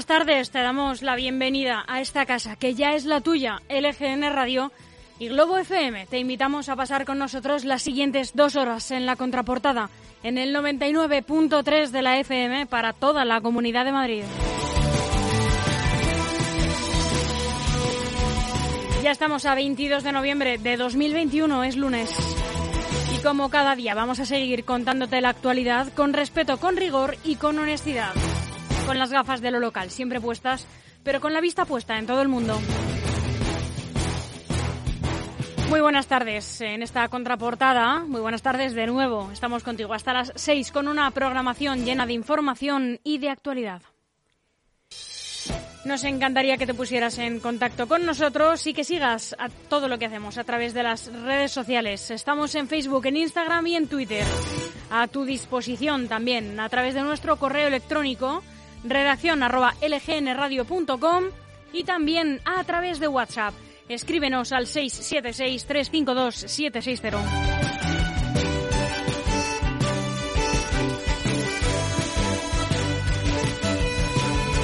Buenas tardes, te damos la bienvenida a esta casa que ya es la tuya, LGN Radio y Globo FM. Te invitamos a pasar con nosotros las siguientes dos horas en la contraportada, en el 99.3 de la FM para toda la Comunidad de Madrid. Ya estamos a 22 de noviembre de 2021, es lunes. Y como cada día vamos a seguir contándote la actualidad con respeto, con rigor y con honestidad con las gafas de lo local, siempre puestas, pero con la vista puesta en todo el mundo. Muy buenas tardes en esta contraportada. Muy buenas tardes de nuevo. Estamos contigo hasta las 6 con una programación llena de información y de actualidad. Nos encantaría que te pusieras en contacto con nosotros y que sigas a todo lo que hacemos a través de las redes sociales. Estamos en Facebook, en Instagram y en Twitter. A tu disposición también a través de nuestro correo electrónico redacción arroba lgnradio.com y también a través de WhatsApp. Escríbenos al 676-352-760.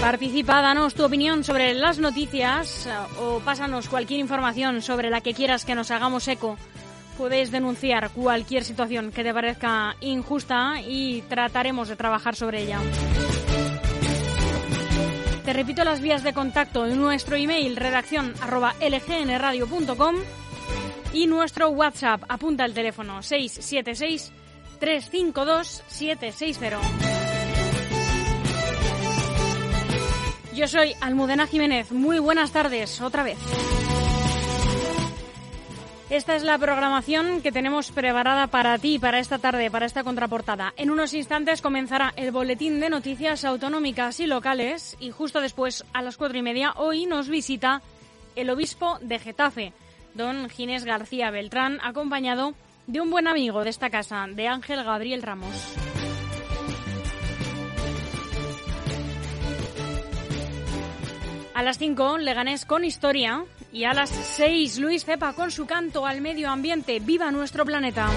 Participa, danos tu opinión sobre las noticias o pásanos cualquier información sobre la que quieras que nos hagamos eco. Puedes denunciar cualquier situación que te parezca injusta y trataremos de trabajar sobre ella. Te repito las vías de contacto en nuestro email redacción lgnradio.com y nuestro WhatsApp. Apunta el teléfono 676 352 760. Yo soy Almudena Jiménez. Muy buenas tardes, otra vez. Esta es la programación que tenemos preparada para ti, para esta tarde, para esta contraportada. En unos instantes comenzará el boletín de noticias autonómicas y locales y justo después, a las cuatro y media, hoy nos visita el obispo de Getafe, don Ginés García Beltrán, acompañado de un buen amigo de esta casa, de Ángel Gabriel Ramos. A las 5, Leganés con historia. Y a las 6, Luis Cepa con su canto al medio ambiente. ¡Viva nuestro planeta!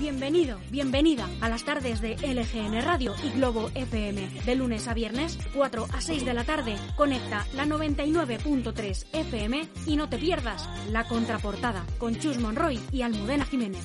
Bienvenido, bienvenida a las tardes de LGN Radio y Globo FM. De lunes a viernes, 4 a 6 de la tarde, conecta la 99.3 FM y no te pierdas la contraportada con Chus Monroy y Almudena Jiménez.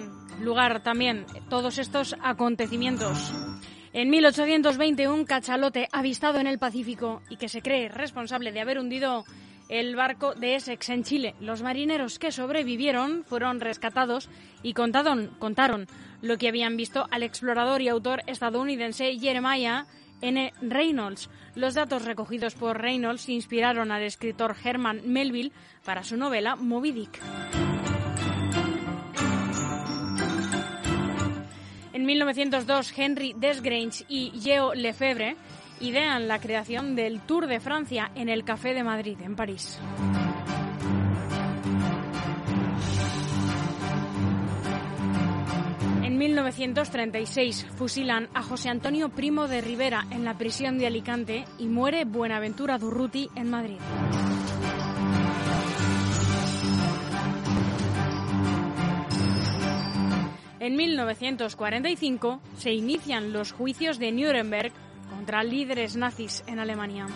lugar también todos estos acontecimientos. En 1820, un cachalote avistado en el Pacífico y que se cree responsable de haber hundido el barco de Essex en Chile. Los marineros que sobrevivieron fueron rescatados y contaron, contaron lo que habían visto al explorador y autor estadounidense Jeremiah N. Reynolds. Los datos recogidos por Reynolds inspiraron al escritor Herman Melville para su novela Moby Dick. En 1902, Henry Desgrange y Geo Lefebvre idean la creación del Tour de Francia en el Café de Madrid, en París. En 1936 fusilan a José Antonio Primo de Rivera en la prisión de Alicante y muere Buenaventura Durruti en Madrid. En 1945 se inician los juicios de Nuremberg contra líderes nazis en Alemania.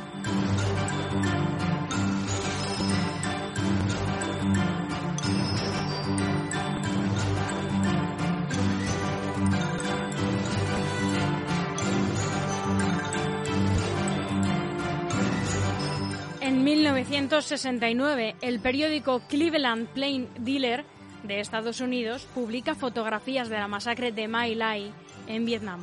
En 1969, el periódico Cleveland Plain Dealer de Estados Unidos publica fotografías de la masacre de My Lai en Vietnam.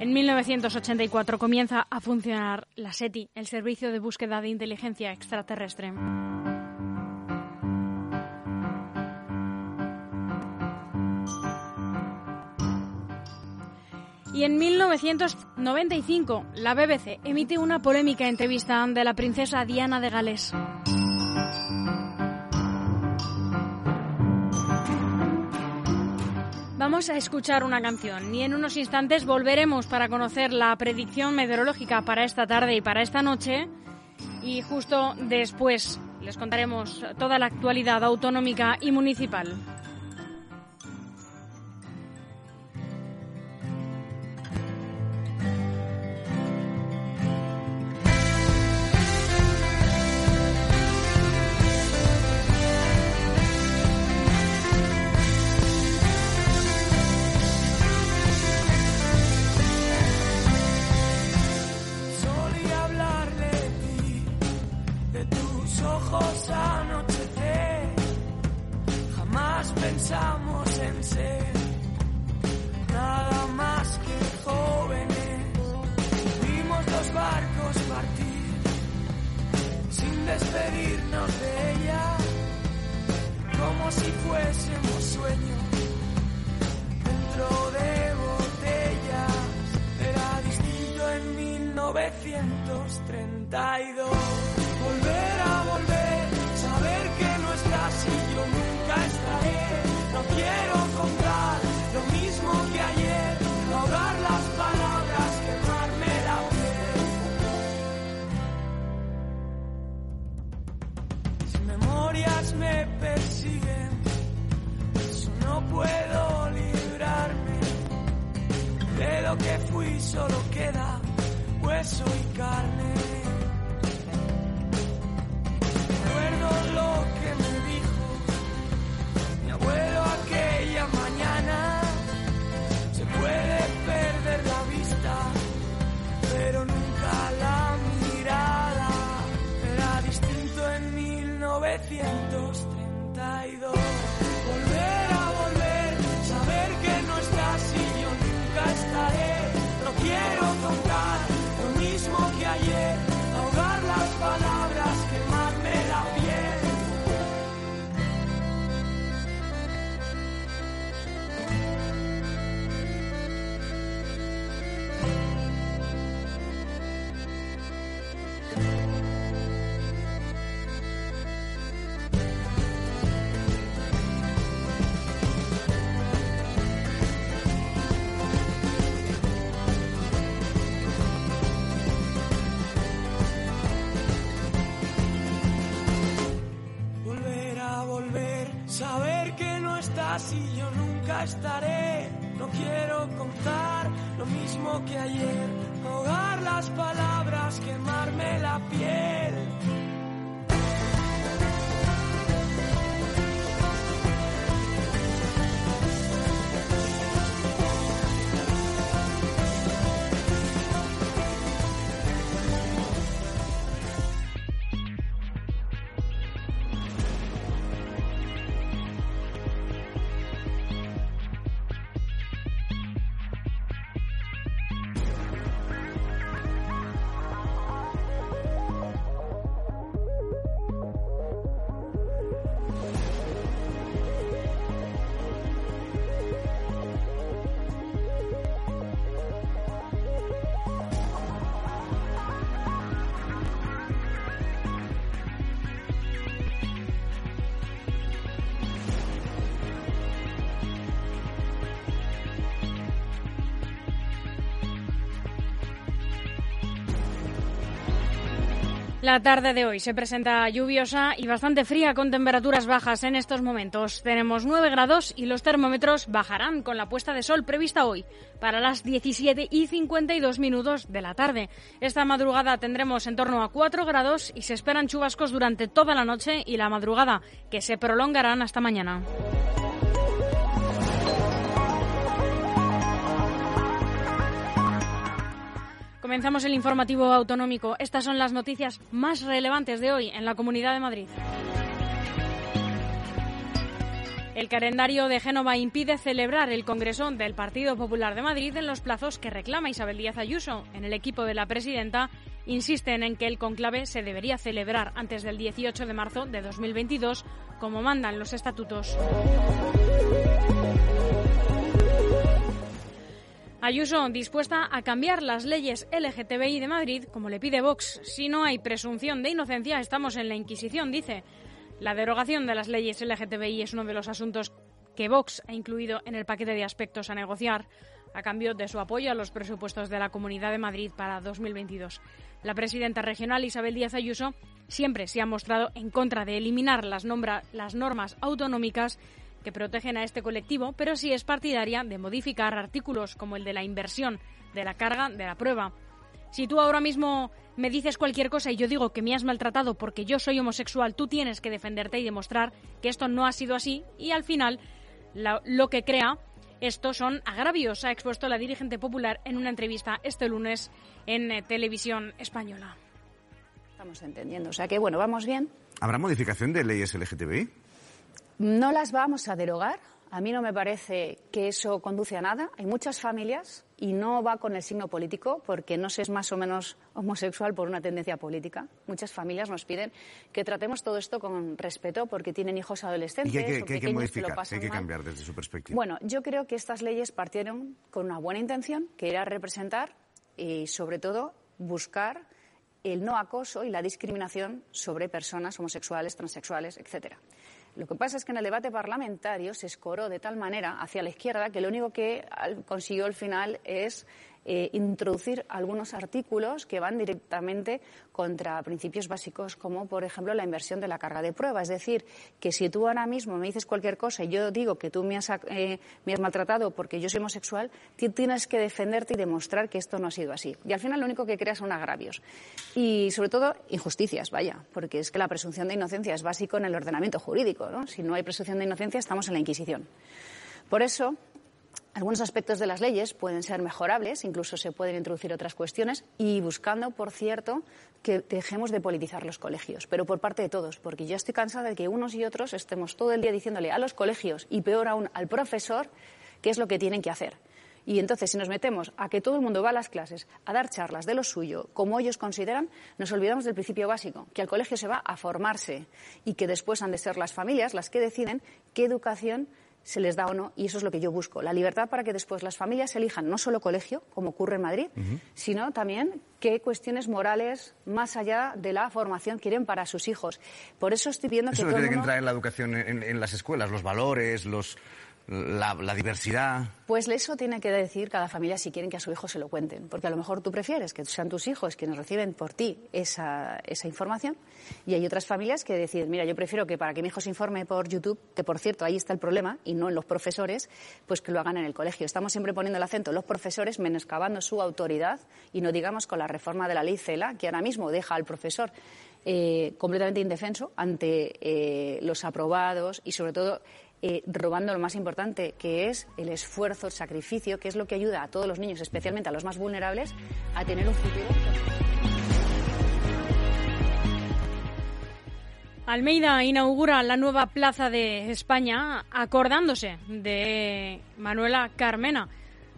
En 1984 comienza a funcionar la SETI, el Servicio de Búsqueda de Inteligencia Extraterrestre. Y en 1995, la BBC emite una polémica entrevista de la princesa Diana de Gales. Vamos a escuchar una canción y en unos instantes volveremos para conocer la predicción meteorológica para esta tarde y para esta noche. Y justo después les contaremos toda la actualidad autonómica y municipal. tus ojos anochecer. Jamás pensamos en ser nada más que jóvenes. Vimos los barcos partir sin despedirnos de ella, como si fuésemos sueños dentro de botellas. Era distinto en 1932. Quiero contar lo mismo que ayer, ahorrar las palabras, que quemarme la fe. Mis memorias me persiguen, eso no puedo librarme. De lo que fui solo queda hueso y carne. Estaré, no quiero contar lo mismo que ayer, ahogar las palabras, quemarme la piel. La tarde de hoy se presenta lluviosa y bastante fría con temperaturas bajas en estos momentos. Tenemos 9 grados y los termómetros bajarán con la puesta de sol prevista hoy para las 17 y 52 minutos de la tarde. Esta madrugada tendremos en torno a 4 grados y se esperan chubascos durante toda la noche y la madrugada que se prolongarán hasta mañana. Comenzamos el informativo autonómico. Estas son las noticias más relevantes de hoy en la Comunidad de Madrid. El calendario de Génova impide celebrar el Congreso del Partido Popular de Madrid en los plazos que reclama Isabel Díaz Ayuso. En el equipo de la presidenta insisten en que el conclave se debería celebrar antes del 18 de marzo de 2022, como mandan los estatutos. Ayuso dispuesta a cambiar las leyes LGTBI de Madrid, como le pide Vox. Si no hay presunción de inocencia, estamos en la Inquisición, dice. La derogación de las leyes LGTBI es uno de los asuntos que Vox ha incluido en el paquete de aspectos a negociar a cambio de su apoyo a los presupuestos de la Comunidad de Madrid para 2022. La presidenta regional Isabel Díaz Ayuso siempre se ha mostrado en contra de eliminar las, las normas autonómicas que protegen a este colectivo, pero sí es partidaria de modificar artículos como el de la inversión de la carga de la prueba. Si tú ahora mismo me dices cualquier cosa y yo digo que me has maltratado porque yo soy homosexual, tú tienes que defenderte y demostrar que esto no ha sido así y al final lo que crea esto son agravios, ha expuesto la dirigente popular en una entrevista este lunes en eh, televisión española. Estamos entendiendo, o sea que bueno, vamos bien. ¿Habrá modificación de leyes LGTBI? No las vamos a derogar, a mí no me parece que eso conduce a nada. Hay muchas familias y no va con el signo político porque no se es más o menos homosexual por una tendencia política. Muchas familias nos piden que tratemos todo esto con respeto porque tienen hijos adolescentes. ¿Y qué, hay que modificar? ¿Qué hay que cambiar desde su perspectiva? Bueno, yo creo que estas leyes partieron con una buena intención, que era representar y, sobre todo, buscar el no acoso y la discriminación sobre personas homosexuales, transexuales, etcétera. Lo que pasa es que en el debate parlamentario se escoró de tal manera hacia la izquierda que lo único que consiguió al final es eh, introducir algunos artículos que van directamente contra principios básicos como, por ejemplo, la inversión de la carga de prueba. Es decir, que si tú ahora mismo me dices cualquier cosa y yo digo que tú me has, eh, me has maltratado porque yo soy homosexual, tienes que defenderte y demostrar que esto no ha sido así. Y al final lo único que creas son agravios. Y, sobre todo, injusticias, vaya, porque es que la presunción de inocencia es básico en el ordenamiento jurídico. ¿no? Si no hay presunción de inocencia, estamos en la Inquisición. Por eso, algunos aspectos de las leyes pueden ser mejorables, incluso se pueden introducir otras cuestiones y buscando, por cierto, que dejemos de politizar los colegios, pero por parte de todos, porque yo estoy cansada de que unos y otros estemos todo el día diciéndole a los colegios y peor aún al profesor qué es lo que tienen que hacer. Y entonces, si nos metemos a que todo el mundo va a las clases a dar charlas de lo suyo, como ellos consideran, nos olvidamos del principio básico, que al colegio se va a formarse y que después han de ser las familias las que deciden qué educación se les da o no, y eso es lo que yo busco. La libertad para que después las familias elijan no solo colegio, como ocurre en Madrid, sino también qué cuestiones morales más allá de la formación quieren para sus hijos. Por eso estoy viendo que. Eso no tiene que entrar en la educación en las escuelas, los valores, los la, diversidad. Pues eso tiene que decir cada familia si quieren que a su hijo se lo cuenten. Porque a lo mejor tú prefieres que sean tus hijos quienes reciben por ti esa, esa información. Y hay otras familias que deciden, mira, yo prefiero que para que mi hijo se informe por YouTube, que por cierto ahí está el problema y no en los profesores, pues que lo hagan en el colegio. Estamos siempre poniendo el acento en los profesores, menoscabando su autoridad y no digamos con la reforma de la ley CELA, que ahora mismo deja al profesor eh, completamente indefenso ante eh, los aprobados y sobre todo eh, robando lo más importante, que es el esfuerzo, el sacrificio, que es lo que ayuda a todos los niños, especialmente a los más vulnerables, a tener un futuro. Almeida inaugura la nueva Plaza de España acordándose de Manuela Carmena.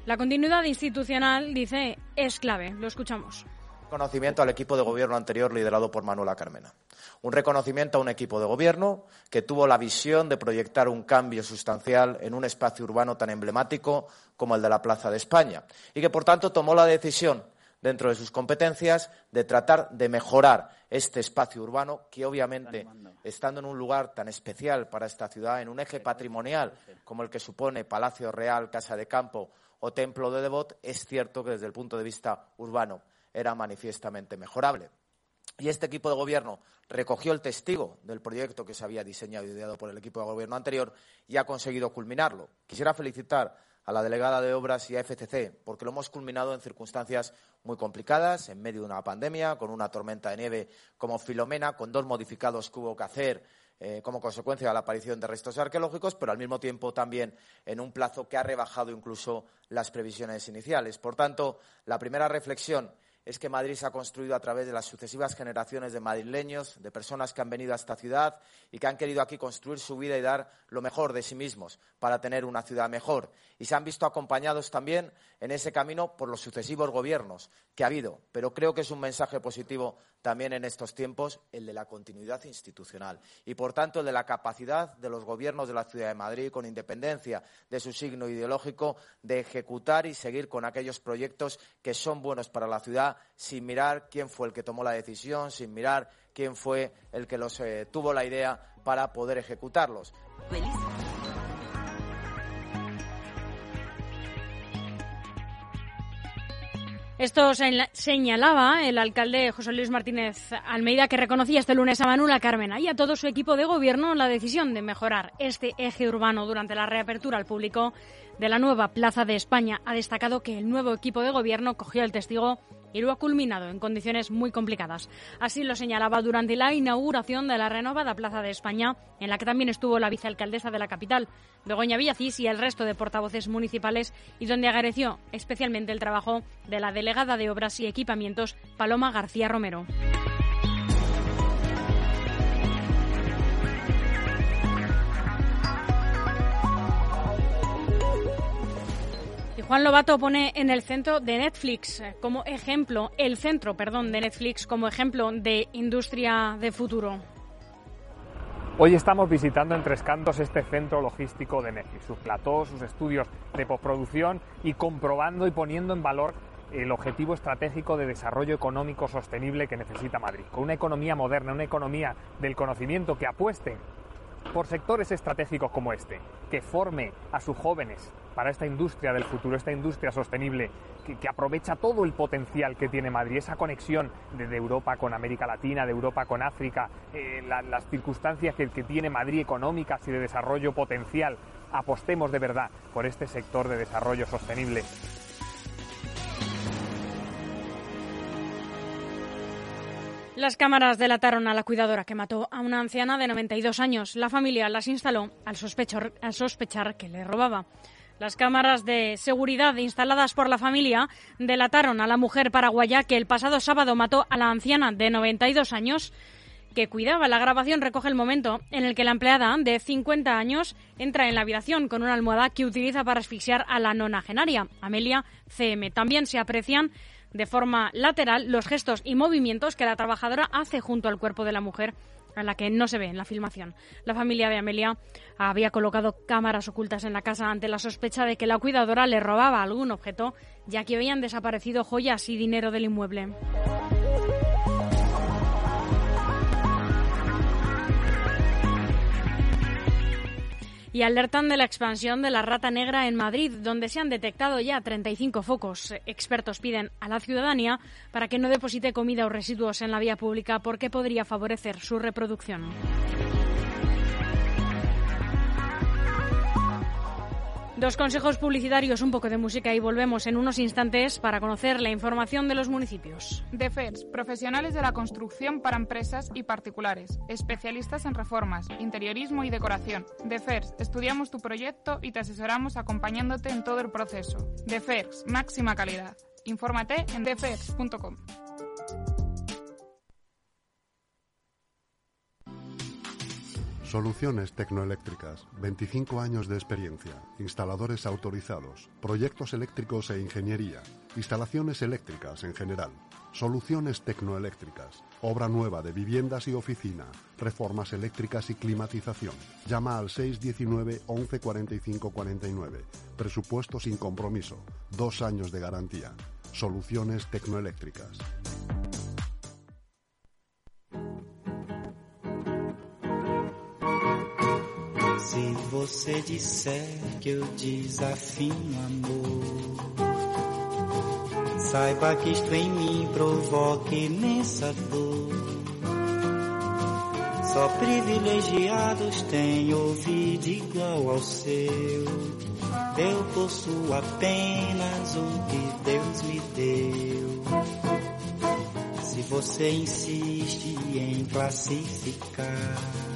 La continuidad institucional, dice, es clave. Lo escuchamos. Reconocimiento al equipo de gobierno anterior liderado por Manuela Carmena. Un reconocimiento a un equipo de gobierno que tuvo la visión de proyectar un cambio sustancial en un espacio urbano tan emblemático como el de la Plaza de España y que, por tanto, tomó la decisión dentro de sus competencias de tratar de mejorar este espacio urbano que obviamente estando en un lugar tan especial para esta ciudad en un eje patrimonial como el que supone Palacio Real, Casa de Campo o Templo de Devot es cierto que desde el punto de vista urbano era manifiestamente mejorable. Y este equipo de gobierno recogió el testigo del proyecto que se había diseñado y ideado por el equipo de gobierno anterior y ha conseguido culminarlo. Quisiera felicitar a la delegada de Obras y a FCC, porque lo hemos culminado en circunstancias muy complicadas, en medio de una pandemia, con una tormenta de nieve como Filomena, con dos modificados que hubo que hacer eh, como consecuencia de la aparición de restos arqueológicos, pero al mismo tiempo también en un plazo que ha rebajado incluso las previsiones iniciales. Por tanto, la primera reflexión es que Madrid se ha construido a través de las sucesivas generaciones de madrileños, de personas que han venido a esta ciudad y que han querido aquí construir su vida y dar lo mejor de sí mismos para tener una ciudad mejor. Y se han visto acompañados también en ese camino por los sucesivos gobiernos que ha habido. Pero creo que es un mensaje positivo también en estos tiempos el de la continuidad institucional y, por tanto, el de la capacidad de los gobiernos de la Ciudad de Madrid, con independencia de su signo ideológico, de ejecutar y seguir con aquellos proyectos que son buenos para la ciudad sin mirar quién fue el que tomó la decisión, sin mirar quién fue el que los eh, tuvo la idea para poder ejecutarlos. Esto señalaba el alcalde José Luis Martínez Almeida, que reconocía este lunes a Manuela Carmena y a todo su equipo de gobierno la decisión de mejorar este eje urbano durante la reapertura al público de la nueva Plaza de España. Ha destacado que el nuevo equipo de gobierno cogió el testigo y lo ha culminado en condiciones muy complicadas. Así lo señalaba durante la inauguración de la renovada Plaza de España, en la que también estuvo la vicealcaldesa de la capital, Begoña Villacís, y el resto de portavoces municipales, y donde agradeció especialmente el trabajo de la delegada de Obras y Equipamientos, Paloma García Romero. Juan Lobato pone en el centro de Netflix como ejemplo, el centro, perdón, de Netflix como ejemplo de industria de futuro. Hoy estamos visitando en Tres Cantos este centro logístico de Netflix, sus platós, sus estudios de postproducción y comprobando y poniendo en valor el objetivo estratégico de desarrollo económico sostenible que necesita Madrid. Con una economía moderna, una economía del conocimiento que apueste por sectores estratégicos como este, que forme a sus jóvenes para esta industria del futuro, esta industria sostenible, que, aprovecha todo el potencial que tiene Madrid, esa conexión de, Europa con América Latina, de Europa con África, eh, las circunstancias que, tiene Madrid económicas y de desarrollo potencial. Apostemos de verdad por este sector de desarrollo sostenible. Las cámaras delataron a la cuidadora que mató a una anciana de 92 años. La familia las instaló al, al sospechar que le robaba. Las cámaras de seguridad instaladas por la familia delataron a la mujer paraguaya que el pasado sábado mató a la anciana de 92 años que cuidaba. La grabación recoge el momento en el que la empleada de 50 años entra en la habitación con una almohada que utiliza para asfixiar a la nonagenaria, Amelia CM. También se aprecian de forma lateral los gestos y movimientos que la trabajadora hace junto al cuerpo de la mujer a la que no se ve en la filmación. La familia de Amelia había colocado cámaras ocultas en la casa ante la sospecha de que la cuidadora le robaba algún objeto, ya que habían desaparecido joyas y dinero del inmueble. Y alertan de la expansión de la rata negra en Madrid, donde se han detectado ya 35 focos. Expertos piden a la ciudadanía para que no deposite comida o residuos en la vía pública porque podría favorecer su reproducción. Dos consejos publicitarios, un poco de música y volvemos en unos instantes para conocer la información de los municipios. DEFERS, profesionales de la construcción para empresas y particulares, especialistas en reformas, interiorismo y decoración. DEFERS, estudiamos tu proyecto y te asesoramos acompañándote en todo el proceso. DEFERS, máxima calidad. Infórmate en defers.com. Soluciones tecnoeléctricas, 25 años de experiencia, instaladores autorizados, proyectos eléctricos e ingeniería, instalaciones eléctricas en general, soluciones tecnoeléctricas, obra nueva de viviendas y oficina, reformas eléctricas y climatización. Llama al 619 11 45 49. Presupuesto sin compromiso, dos años de garantía. Soluciones tecnoeléctricas. Você disser que eu desafio amor, saiba que isto em mim provoca imensa dor. Só privilegiados têm ouvido igual ao seu. Eu possuo apenas o que Deus me deu. Se você insiste em classificar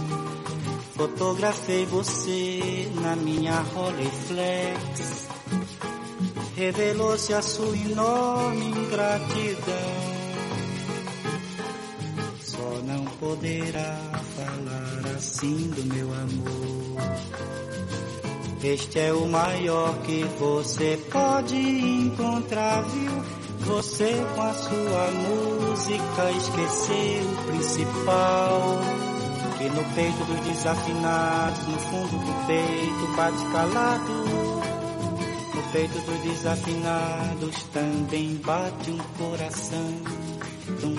Fotografei você na minha Rolleiflex revelou-se a sua enorme ingratidão. Só não poderá falar assim do meu amor. Este é o maior que você pode encontrar, viu? Você com a sua música esqueceu o principal. Que no peito dos desafinados, no fundo do peito, bate calado peito dos desafinados também bate um coração. Dum,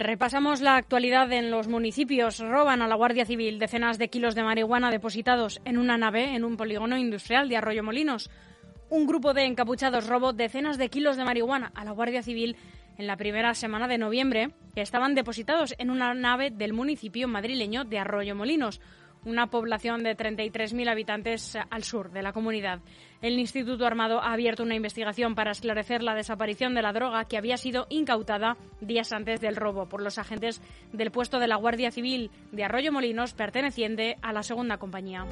Repasamos la actualidad en los municipios. Roban a la Guardia Civil decenas de kilos de marihuana depositados en una nave en un polígono industrial de Arroyo Molinos. Un grupo de encapuchados robó decenas de kilos de marihuana a la Guardia Civil en la primera semana de noviembre, que estaban depositados en una nave del municipio madrileño de Arroyo Molinos una población de 33.000 habitantes al sur de la comunidad. El Instituto Armado ha abierto una investigación para esclarecer la desaparición de la droga que había sido incautada días antes del robo por los agentes del puesto de la Guardia Civil de Arroyo Molinos perteneciente a la segunda compañía.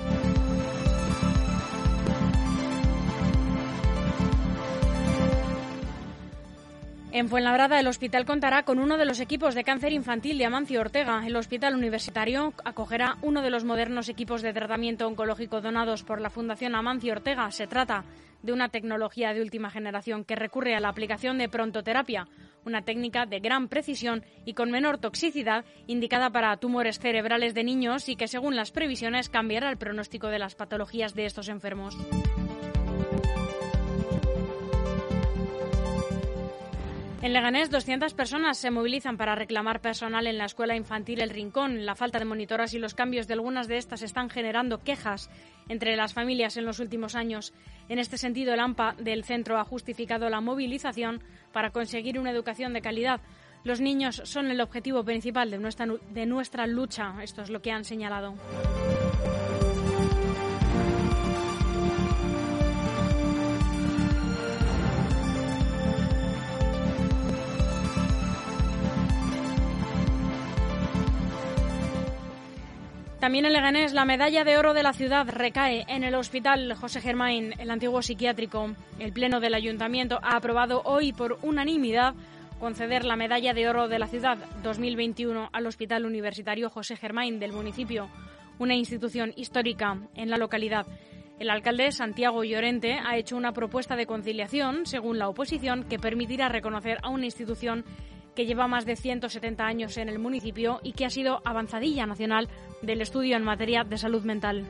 En Fuenlabrada, el hospital contará con uno de los equipos de cáncer infantil de Amancio Ortega. El hospital universitario acogerá uno de los modernos equipos de tratamiento oncológico donados por la Fundación Amancio Ortega. Se trata de una tecnología de última generación que recurre a la aplicación de prontoterapia, una técnica de gran precisión y con menor toxicidad indicada para tumores cerebrales de niños y que, según las previsiones, cambiará el pronóstico de las patologías de estos enfermos. En Leganés, 200 personas se movilizan para reclamar personal en la escuela infantil El Rincón. La falta de monitoras y los cambios de algunas de estas están generando quejas entre las familias en los últimos años. En este sentido, el AMPA del centro ha justificado la movilización para conseguir una educación de calidad. Los niños son el objetivo principal de nuestra, de nuestra lucha. Esto es lo que han señalado. También en Leganés, la medalla de oro de la ciudad recae en el Hospital José Germain, el antiguo psiquiátrico. El Pleno del Ayuntamiento ha aprobado hoy por unanimidad conceder la medalla de oro de la ciudad 2021 al Hospital Universitario José Germain del municipio, una institución histórica en la localidad. El alcalde Santiago Llorente ha hecho una propuesta de conciliación, según la oposición, que permitirá reconocer a una institución que lleva más de 170 años en el municipio y que ha sido avanzadilla nacional del estudio en materia de salud mental.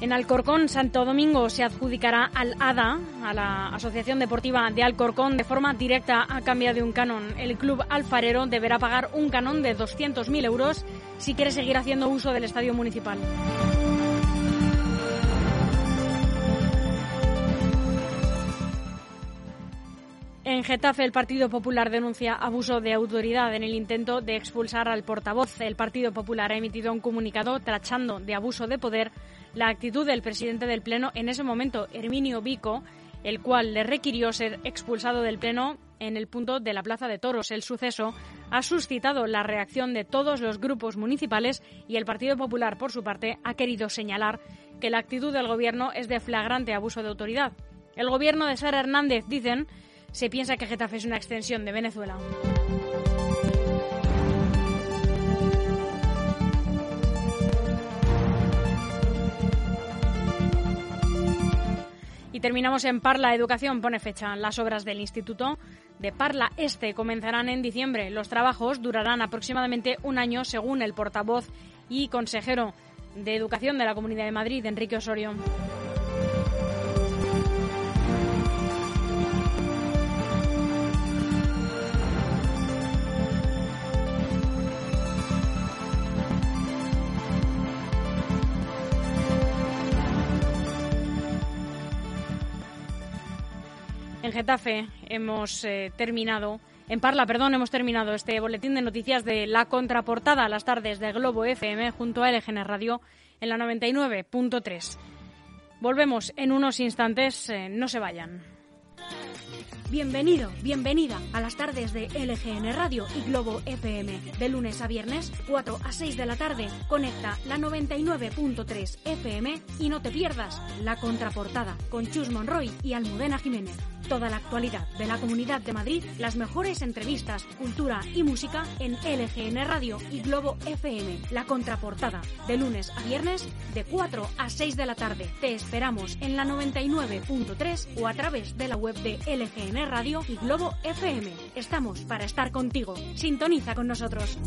En Alcorcón, Santo Domingo se adjudicará al ADA, a la Asociación Deportiva de Alcorcón, de forma directa a cambio de un canon. El club alfarero deberá pagar un canon de 200.000 euros si quiere seguir haciendo uso del estadio municipal. En Getafe, el Partido Popular denuncia abuso de autoridad en el intento de expulsar al portavoz. El Partido Popular ha emitido un comunicado trachando de abuso de poder la actitud del presidente del Pleno en ese momento, Herminio Vico, el cual le requirió ser expulsado del Pleno en el punto de la Plaza de Toros. El suceso ha suscitado la reacción de todos los grupos municipales y el Partido Popular, por su parte, ha querido señalar que la actitud del Gobierno es de flagrante abuso de autoridad. El Gobierno de Sara Hernández, dicen, se piensa que Getafe es una extensión de Venezuela. Terminamos en Parla Educación. Pone fecha. Las obras del Instituto de Parla Este comenzarán en diciembre. Los trabajos durarán aproximadamente un año, según el portavoz y consejero de Educación de la Comunidad de Madrid, Enrique Osorio. En Getafe hemos eh, terminado, en Parla, perdón, hemos terminado este boletín de noticias de la contraportada a las tardes de Globo FM junto a LGN Radio en la 99.3. Volvemos en unos instantes, eh, no se vayan. Bienvenido, bienvenida a las tardes de LGN Radio y Globo FM. De lunes a viernes, 4 a 6 de la tarde, conecta la 99.3 FM y no te pierdas la contraportada con Chus Monroy y Almudena Jiménez. Toda la actualidad de la Comunidad de Madrid, las mejores entrevistas, cultura y música en LGN Radio y Globo FM. La contraportada, de lunes a viernes, de 4 a 6 de la tarde. Te esperamos en la 99.3 o a través de la web de LGN Radio y Globo FM. Estamos para estar contigo. Sintoniza con nosotros.